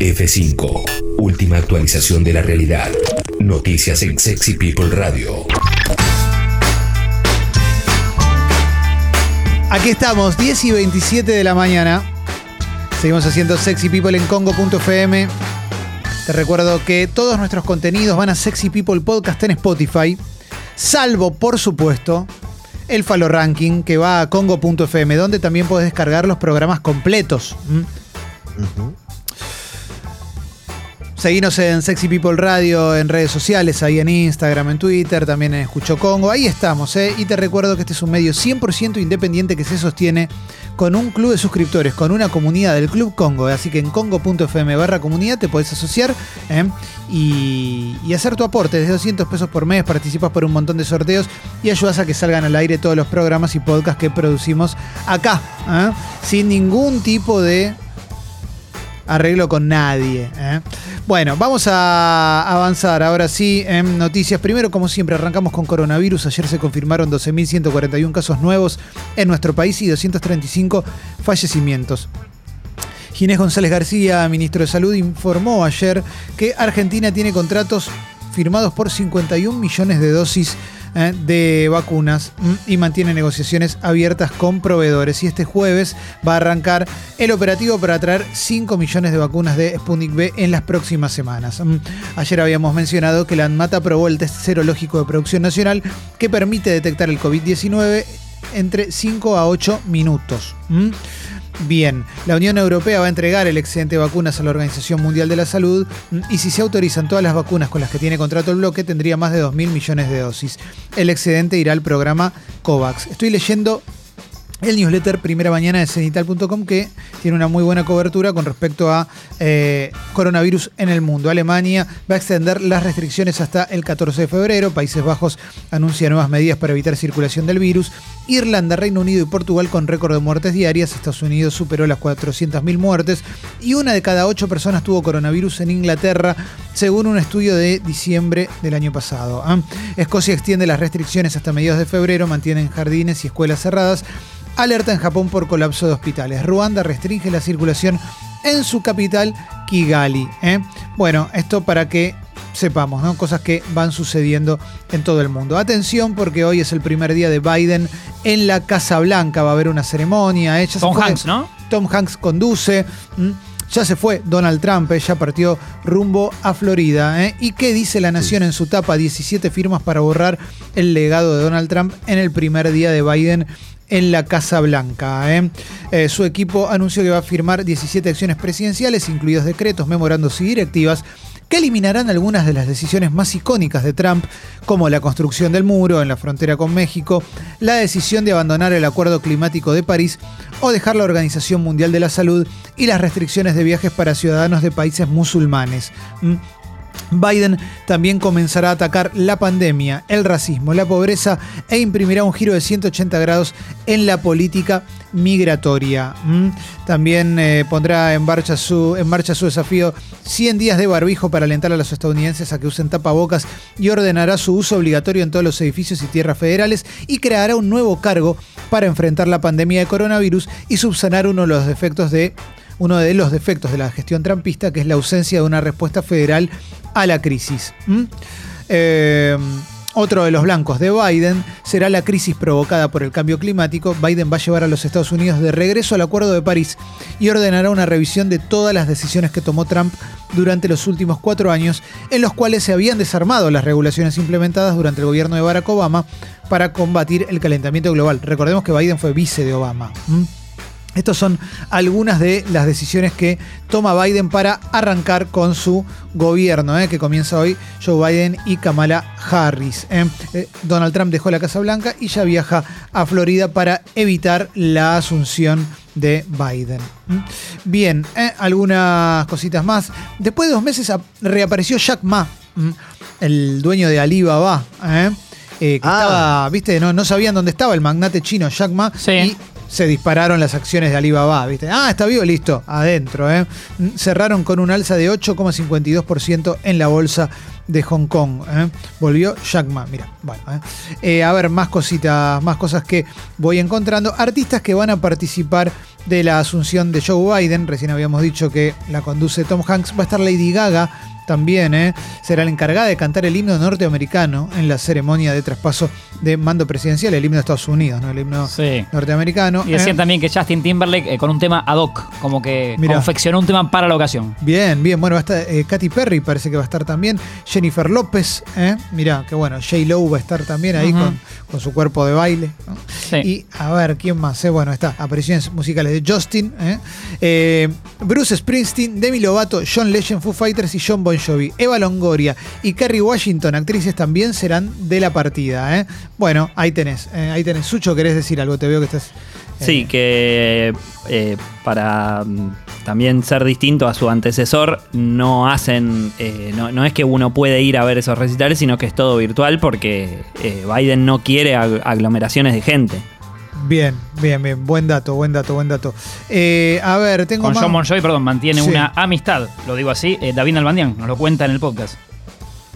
F5. Última actualización de la realidad. Noticias en Sexy People Radio. Aquí estamos, 10 y 27 de la mañana. Seguimos haciendo Sexy People en Congo.fm. Te recuerdo que todos nuestros contenidos van a Sexy People Podcast en Spotify, salvo, por supuesto, el Falo Ranking que va a Congo.fm, donde también puedes descargar los programas completos. ¿Mm? Seguinos en Sexy People Radio, en redes sociales, ahí en Instagram, en Twitter, también en Escucho Congo. Ahí estamos, ¿eh? Y te recuerdo que este es un medio 100% independiente que se sostiene con un club de suscriptores, con una comunidad del Club Congo. Así que en congo.fm barra comunidad te podés asociar ¿eh? y, y hacer tu aporte. Desde 200 pesos por mes participas por un montón de sorteos y ayudas a que salgan al aire todos los programas y podcasts que producimos acá. ¿eh? Sin ningún tipo de arreglo con nadie. ¿eh? Bueno, vamos a avanzar ahora sí en noticias. Primero, como siempre, arrancamos con coronavirus. Ayer se confirmaron 12.141 casos nuevos en nuestro país y 235 fallecimientos. Ginés González García, ministro de Salud, informó ayer que Argentina tiene contratos firmados por 51 millones de dosis eh, de vacunas mm, y mantiene negociaciones abiertas con proveedores. Y este jueves va a arrancar el operativo para traer 5 millones de vacunas de Sputnik B en las próximas semanas. Mm, ayer habíamos mencionado que la ANMAT aprobó el test serológico de producción nacional que permite detectar el COVID-19 entre 5 a 8 minutos. Mm. Bien, la Unión Europea va a entregar el excedente de vacunas a la Organización Mundial de la Salud y si se autorizan todas las vacunas con las que tiene contrato el bloque, tendría más de 2.000 millones de dosis. El excedente irá al programa COVAX. Estoy leyendo el newsletter Primera Mañana de cenital.com que tiene una muy buena cobertura con respecto a eh, coronavirus en el mundo. Alemania va a extender las restricciones hasta el 14 de febrero. Países Bajos anuncia nuevas medidas para evitar circulación del virus. Irlanda, Reino Unido y Portugal con récord de muertes diarias. Estados Unidos superó las 400.000 muertes y una de cada ocho personas tuvo coronavirus en Inglaterra, según un estudio de diciembre del año pasado. ¿ah? Escocia extiende las restricciones hasta mediados de febrero, mantienen jardines y escuelas cerradas. Alerta en Japón por colapso de hospitales. Ruanda restringe la circulación en su capital, Kigali. ¿eh? Bueno, esto para que sepamos, ¿no? Cosas que van sucediendo en todo el mundo. Atención porque hoy es el primer día de Biden en la Casa Blanca. Va a haber una ceremonia. Tom Hanks, ¿no? Tom Hanks conduce. Ya se fue Donald Trump, ¿eh? ya partió rumbo a Florida. ¿eh? ¿Y qué dice la Nación en su tapa? 17 firmas para borrar el legado de Donald Trump en el primer día de Biden en la Casa Blanca. ¿eh? Eh, su equipo anunció que va a firmar 17 acciones presidenciales, incluidos decretos, memorandos y directivas, que eliminarán algunas de las decisiones más icónicas de Trump, como la construcción del muro en la frontera con México, la decisión de abandonar el Acuerdo Climático de París o dejar la Organización Mundial de la Salud y las restricciones de viajes para ciudadanos de países musulmanes. ¿Mm? Biden también comenzará a atacar la pandemia, el racismo, la pobreza e imprimirá un giro de 180 grados en la política migratoria. ¿m? También eh, pondrá en marcha, su, en marcha su desafío 100 días de barbijo para alentar a los estadounidenses a que usen tapabocas y ordenará su uso obligatorio en todos los edificios y tierras federales y creará un nuevo cargo para enfrentar la pandemia de coronavirus y subsanar uno de los defectos de uno de los defectos de la gestión trampista, que es la ausencia de una respuesta federal a la crisis. Eh, otro de los blancos de Biden será la crisis provocada por el cambio climático. Biden va a llevar a los Estados Unidos de regreso al Acuerdo de París y ordenará una revisión de todas las decisiones que tomó Trump durante los últimos cuatro años, en los cuales se habían desarmado las regulaciones implementadas durante el gobierno de Barack Obama para combatir el calentamiento global. Recordemos que Biden fue vice de Obama. Estas son algunas de las decisiones que toma Biden para arrancar con su gobierno, ¿eh? que comienza hoy Joe Biden y Kamala Harris. ¿eh? Eh, Donald Trump dejó la Casa Blanca y ya viaja a Florida para evitar la asunción de Biden. Bien, algunas cositas más. Después de dos meses ap- reapareció Jack Ma, el dueño de Alibaba. que Ah. estaba, viste, no, no sabían dónde estaba el magnate chino Jack Ma. Sí. Y se dispararon las acciones de Alibaba, ¿viste? Ah, está vivo, listo, adentro, ¿eh? Cerraron con un alza de 8,52% en la bolsa de Hong Kong. ¿eh? Volvió Jack Ma, mira, bueno. ¿eh? A ver, más cositas, más cosas que voy encontrando. Artistas que van a participar de la asunción de Joe Biden. Recién habíamos dicho que la conduce Tom Hanks. Va a estar Lady Gaga también, ¿eh? será la encargada de cantar el himno norteamericano en la ceremonia de traspaso de mando presidencial, el himno de Estados Unidos, ¿no? el himno Sí. norteamericano. Y decían ¿eh? también que Justin Timberlake eh, con un tema ad hoc, como que Mirá. confeccionó un tema para la ocasión. Bien, bien. Bueno, va a estar eh, Katy Perry, parece que va a estar también. Jennifer López, ¿eh? Mirá, que bueno. J. Lo va a estar también ahí con, con su cuerpo de baile. ¿no? Sí. Y a ver, ¿quién más? Bueno, está. Apariciones musicales de Justin, Bruce Springsteen, Demi Lovato, John Legend, Foo Fighters y John Bon Jovi. Eva Longoria y Kerry Washington, actrices también serán de la partida. ¿eh? Bueno, ahí tenés. eh, ahí tenés. Sucho, ¿querés decir algo? Te veo que estás. eh, Sí, que eh, para mm, también ser distinto a su antecesor, no hacen, eh, no, no es que uno puede ir a ver esos recitales, sino que es todo virtual porque eh, Biden no quiere ag- aglomeraciones de gente. Bien, bien, bien. Buen dato, buen dato, buen dato. Eh, a ver, tengo Con más. John Bon Jovi, perdón, mantiene Sí. una amistad, lo digo así. eh, David Albandián nos lo cuenta en el podcast.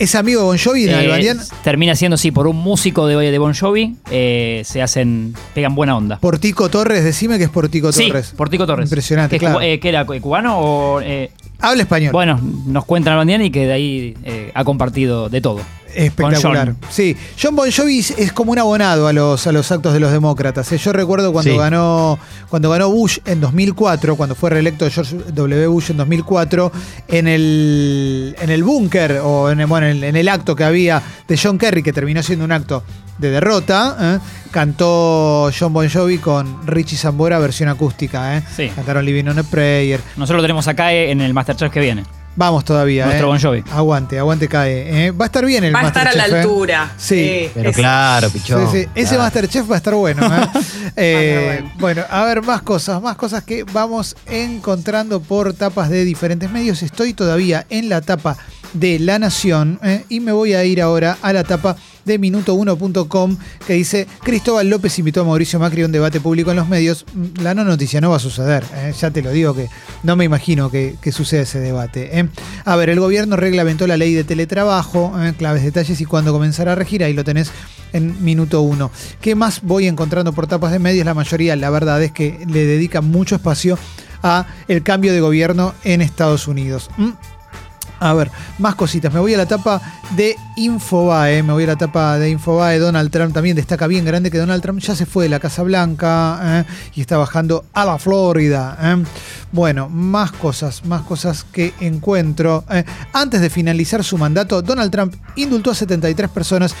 ¿Es amigo de Bon Jovi de Eh, Albandián? termina siendo, sí, por un músico de, de Bon Jovi, eh, se hacen, pegan buena onda. Portico Torres, decime que es Portico Sí, Torres. Portico Torres. Impresionante, Que claro. eh, ¿Qué era? ¿Cubano o...? eh, Habla español. bueno, nos cuentan Albandián y que de ahí eh, ha compartido de todo. Espectacular. Sí, John Bon Jovi es como un abonado a los, a los actos de los demócratas. ¿eh? Yo recuerdo cuando Sí. ganó cuando ganó Bush en 2004, cuando fue reelecto George W. Bush en 2004, en el, en el búnker o en el, bueno, en, en el acto que había de John Kerry, que terminó siendo un acto de derrota, ¿eh? cantó John Bon Jovi con Richie Zambora versión acústica. ¿eh? Sí. Cantaron Living on a Prayer. Nosotros lo tenemos acá eh, en el Masterchef que viene. Vamos todavía. Nuestro ¿eh? Bon Jovi. Aguante, aguante cae. ¿eh? Va a estar bien el Va a estar a la ¿eh? altura. Sí. Pero es- claro, pichón. Sí, sí. Ese. Masterchef va a estar bueno. ¿eh? Eh, bueno. a ver, más cosas, más cosas que vamos encontrando por tapas de diferentes medios. Estoy todavía en la tapa de La Nación ¿eh? y me voy a ir ahora a la tapa de minuto1.com que dice Cristóbal López invitó a Mauricio Macri a un debate público en los medios. Mm, La no noticia no va a suceder, ¿eh? ya te lo digo que no me imagino que, que suceda ese debate. ¿eh? A ver, el gobierno reglamentó la ley de teletrabajo, ¿eh? claves, detalles y cuándo comenzará a regir, ahí lo tenés en minuto uno. ¿Qué más voy encontrando por tapas de medios? La mayoría, la verdad es que le dedica mucho espacio a el cambio de gobierno en Estados Unidos. ¿Mm? A ver, más cositas. Me voy a la tapa de Infobae. Me voy a la tapa de Infobae. Donald Trump también destaca bien grande que Donald Trump ya se fue de la Casa Blanca ¿eh? y está bajando a la Florida. ¿eh? Bueno, más cosas, más cosas que encuentro. ¿eh? Antes de finalizar su mandato, Donald Trump indultó a 73 personas,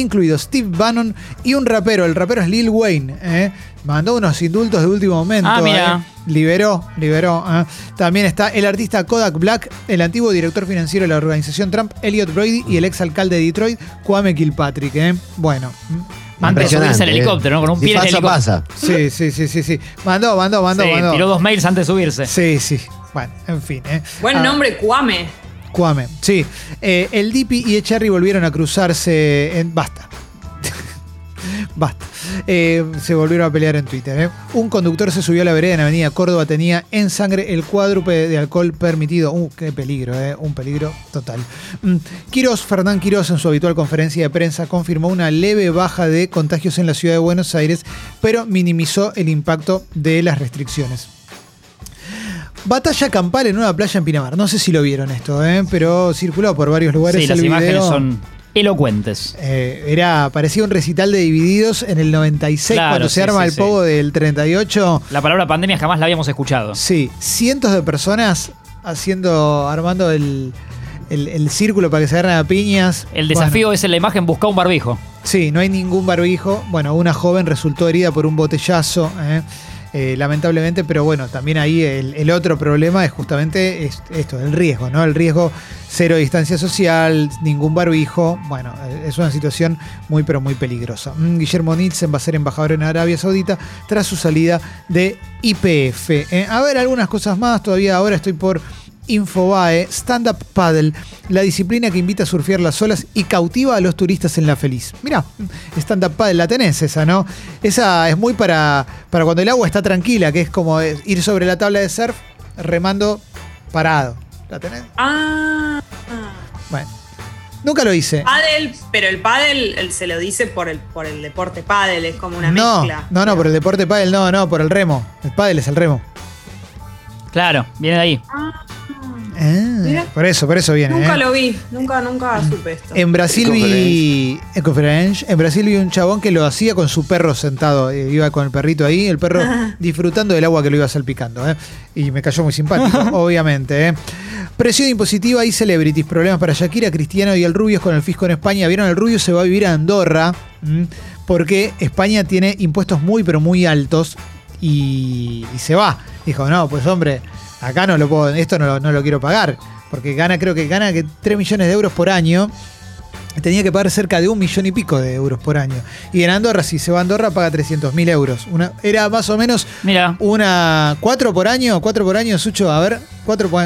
incluidos Steve Bannon y un rapero. El rapero es Lil Wayne. ¿eh? Mandó unos indultos de último momento. Ah, mira. ¿eh? Liberó, liberó. ¿eh? También está el artista Kodak Black, el antiguo director financiero de la organización Trump, Elliot Brody, y el exalcalde de Detroit, Kwame Kilpatrick. ¿eh? Bueno. Antes de Impresionante, subirse al ¿eh? helicóptero, ¿no? Con un pie en el paso a helicóptero. pasa. Sí, sí, sí, sí, sí. Mandó, mandó, mandó, Sí, mandó. tiró dos mails antes de subirse. Sí, sí. Bueno, en fin. ¿eh? Buen Ah, nombre, Cuame. Sí. Eh, el Dipi y Echarri volvieron a cruzarse en. Basta. Basta. Eh, se volvieron a pelear en Twitter. ¿eh? Un conductor se subió a la vereda en Avenida Córdoba, tenía en sangre el cuádruple de alcohol permitido. Uh, qué peligro, ¿eh? un peligro total. Mm. Quirós, Fernán Quirós, en su habitual conferencia de prensa, confirmó una leve baja de contagios en la ciudad de Buenos Aires, pero minimizó el impacto de las restricciones. Batalla campal en una playa en Pinamar. No sé si lo vieron esto, ¿eh? pero circuló por varios lugares Sí, las imágenes son elocuentes. Eh, era, parecía un recital de Divididos en el 96 Claro, cuando se sí, arma sí, el pogo del 38. La palabra pandemia jamás la habíamos escuchado. Sí, cientos de personas haciendo, armando el, el- el círculo para que se agarren a piñas. El desafío Bueno, es en la imagen buscar un barbijo. sí, no hay ningún barbijo. Bueno, una joven resultó herida por un botellazo. ¿eh? Eh, lamentablemente, pero bueno, también ahí el, otro problema es justamente es- esto, el riesgo, ¿no? El riesgo cero distancia social, ningún barbijo. Bueno, eh, es una situación muy, pero muy peligrosa. Mm, Guillermo Nielsen va a ser embajador en Arabia Saudita tras su salida de IPF. Eh, a ver, algunas cosas más. Todavía ahora estoy por Infobae, Stand Up Paddle, la disciplina que invita a surfear las olas y cautiva a los turistas en la feliz. Mirá, Stand Up Paddle, la tenés esa, ¿no? Esa es muy para, para cuando el agua está tranquila, que es como ir sobre la tabla de surf remando parado. ¿La tenés? Ah. Bueno. Nunca lo hice. Pádel, pero el pádel se lo dice por el, por el deporte pádel, es como una No, mezcla. no, no, por el deporte pádel, no, no, por el remo. El pádel es el remo. Claro, viene de ahí. Ah, Mira. por eso, por eso viene. Nunca ¿eh? lo vi, nunca, nunca supe esto. En Brasil vi. En conference, En Brasil vi un chabón que lo hacía con su perro sentado. eh, Iba con el perrito ahí, el perro disfrutando del agua que lo iba salpicando. ¿eh? Y me cayó muy simpático, obviamente. ¿eh? Presión impositiva y celebrities. Problemas para Shakira, Cristiano y el Rubius con el fisco en España. Vieron, el Rubius se va a vivir a Andorra. ¿m? Porque España tiene impuestos muy, pero muy altos. Y, y se va. Dijo, no, pues hombre, acá no lo puedo, esto no lo, no lo quiero pagar. Porque gana, creo que gana que 3 millones de euros por año. Tenía que pagar cerca de un millón y pico de euros por año. Y en Andorra, si se va a Andorra, paga 300 mil euros. Una, era más o menos Mira, una. ¿Cuatro por año? ¿Cuatro por año, Sucho? A ver, cuatro por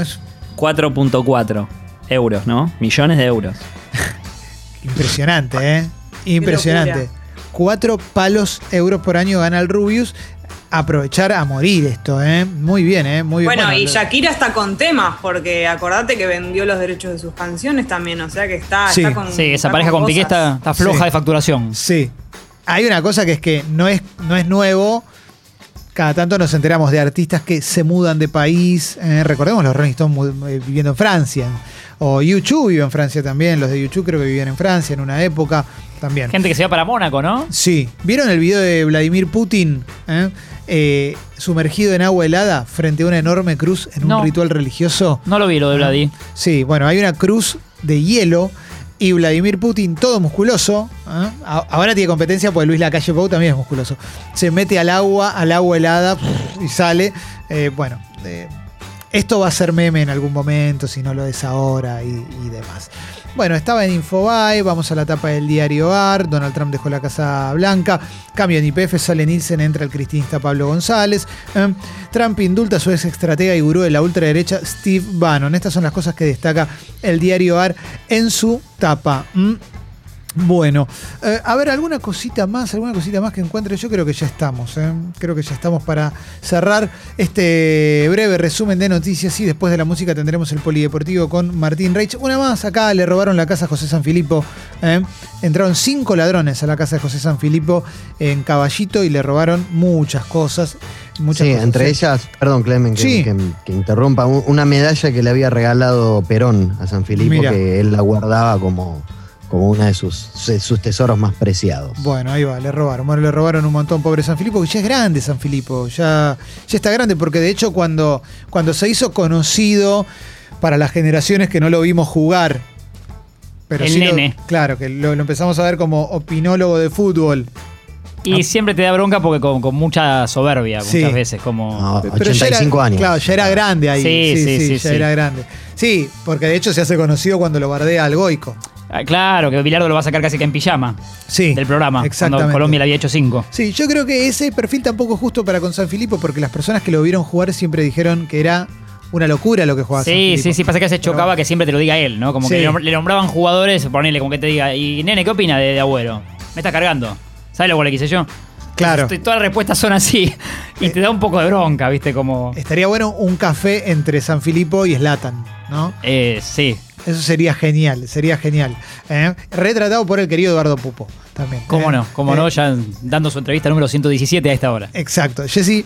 4.4 euros, ¿no? Millones de euros. Impresionante, ¿eh? Impresionante. Cuatro palos euros por año gana el Rubius. Aprovechar a morir esto, ¿eh? Muy bien, ¿eh? Muy bien. Bueno, y lo- Shakira está con temas, porque acordate que vendió los derechos de sus canciones también, o sea que está, Sí. está con. sí, esa está pareja con Piqué cosas. está, está floja Sí. de facturación. Sí. Hay una cosa que es que no es, no es nuevo. Cada tanto nos enteramos de artistas que se mudan de país. eh, recordemos los Rolling Stones eh, viviendo en Francia. O YouTube vive en Francia también. Los de YouTube creo que vivían en Francia en una época también. Gente que se va para Mónaco, ¿no? Sí. ¿Vieron el video de Vladimir Putin eh? Eh, sumergido en agua helada frente a una enorme cruz en un ritual religioso? No lo vi lo de Vladi. Sí, bueno, hay una cruz de hielo y Vladimir Putin, todo musculoso. ¿eh? Ahora tiene competencia porque Luis Lacalle Pou también es musculoso. Se mete al agua, al agua helada y sale. Eh, bueno, eh, esto va a ser meme en algún momento, si no lo es ahora y, y demás. Bueno, estaba en Infobae, vamos a la tapa del diario AR, Donald Trump dejó la Casa Blanca, cambio en IPF, sale Nielsen, entra el cristinista Pablo González, eh, Trump indulta a su ex estratega y gurú de la ultraderecha Steve Bannon. Estas son las cosas que destaca el diario AR en su tapa. ¿m? Bueno, eh, a ver, alguna cosita más, alguna cosita más que encuentre. Yo creo que ya estamos, ¿eh? creo que ya estamos para cerrar este breve resumen de noticias y después de la música tendremos el polideportivo con Martín Reich. Una más, acá le robaron la casa a José Sanfilippo. ¿eh? Entraron cinco ladrones a la casa de José Sanfilippo en Caballito y le robaron muchas cosas. Muchas Sí, cosas, entre ¿eh? ellas, perdón Clemen, que, Sí. que- que interrumpa, un- una medalla que le había regalado Perón a San Filipo, Mira. que él la guardaba como, como uno de sus, sus tesoros más preciados. Bueno, ahí va, le robaron. Bueno, le robaron un montón, pobre San Filipo, que ya es grande San Filipo, ya, ya está grande, porque de hecho cuando, cuando se hizo conocido para las generaciones que no lo vimos jugar, pero El sí lo- nene. claro, que lo, lo empezamos a ver como opinólogo de fútbol. Y siempre te da bronca porque con, con mucha soberbia, Sí. muchas veces. Como. No, Pero ya era- 85 años. Claro, ya era grande ahí. Sí, Sí, sí, sí, sí, ya sí. era grande. Sí, porque de hecho se hace conocido cuando lo bardea al Goico. Ah, Claro, que Bilardo lo va a sacar casi que en pijama Sí. del programa. Exactamente. Cuando Colombia le había hecho cinco. Sí, yo creo que ese perfil tampoco es justo para con San Filipo, porque las personas que lo vieron jugar siempre dijeron que era una locura lo que jugaba Sí, sí, sí, pasa que se chocaba que siempre te lo diga él, ¿no? Como Sí. que le nom- le nombraban jugadores, ponele como que te diga, y nene, ¿qué opina de, de Agüero? Me está cargando. ¿Sabes lo que le quise yo? Claro. Todas las respuestas son así. Y te da un poco de bronca, ¿viste? Como. Estaría bueno un café entre San Filipo y Slatan, ¿no? Eh, sí. Eso sería genial, sería genial. ¿eh? Retratado por el querido Eduardo Pupo también. ¿Cómo ¿eh? no? ¿Cómo Eh, no? Ya dando su entrevista número 117 a esta hora. Exacto. Jessy,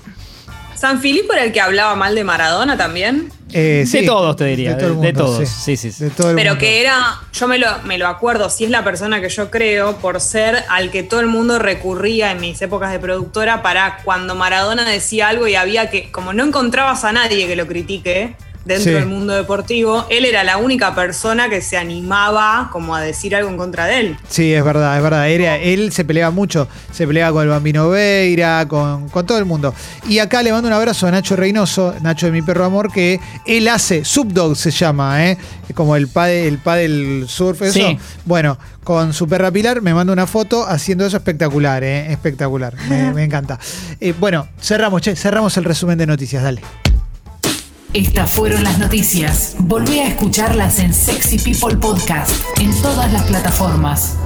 ¿San Filipo era el que hablaba mal de Maradona también? eh, sí, de todos, te diría. De, todo el de mundo, todos. sí. Sí, sí, sí. De todo el Pero mundo. que era, yo me lo, me lo acuerdo, si es la persona que yo creo, por ser al que todo el mundo recurría en mis épocas de productora para cuando Maradona decía algo y había que, como no encontrabas a nadie que lo critique dentro Sí. del mundo deportivo, él era la única persona que se animaba como a decir algo en contra de él. Sí, es verdad, es verdad. Era- él se peleaba mucho. Se peleaba con el Bambino Veira, con, con todo el mundo. Y acá le mando un abrazo a Nacho Reynoso, Nacho de mi perro amor, que él hace, Subdog se llama, ¿eh? Como el padel, el padel surf, eso. Sí. Bueno, con su perra Pilar me manda una foto haciendo eso espectacular, ¿eh? Espectacular. Me, me encanta. Eh, bueno, cerramos, che, cerramos el resumen de noticias, dale. Estas fueron las noticias. Volvé a escucharlas en Sexy People Podcast en todas las plataformas.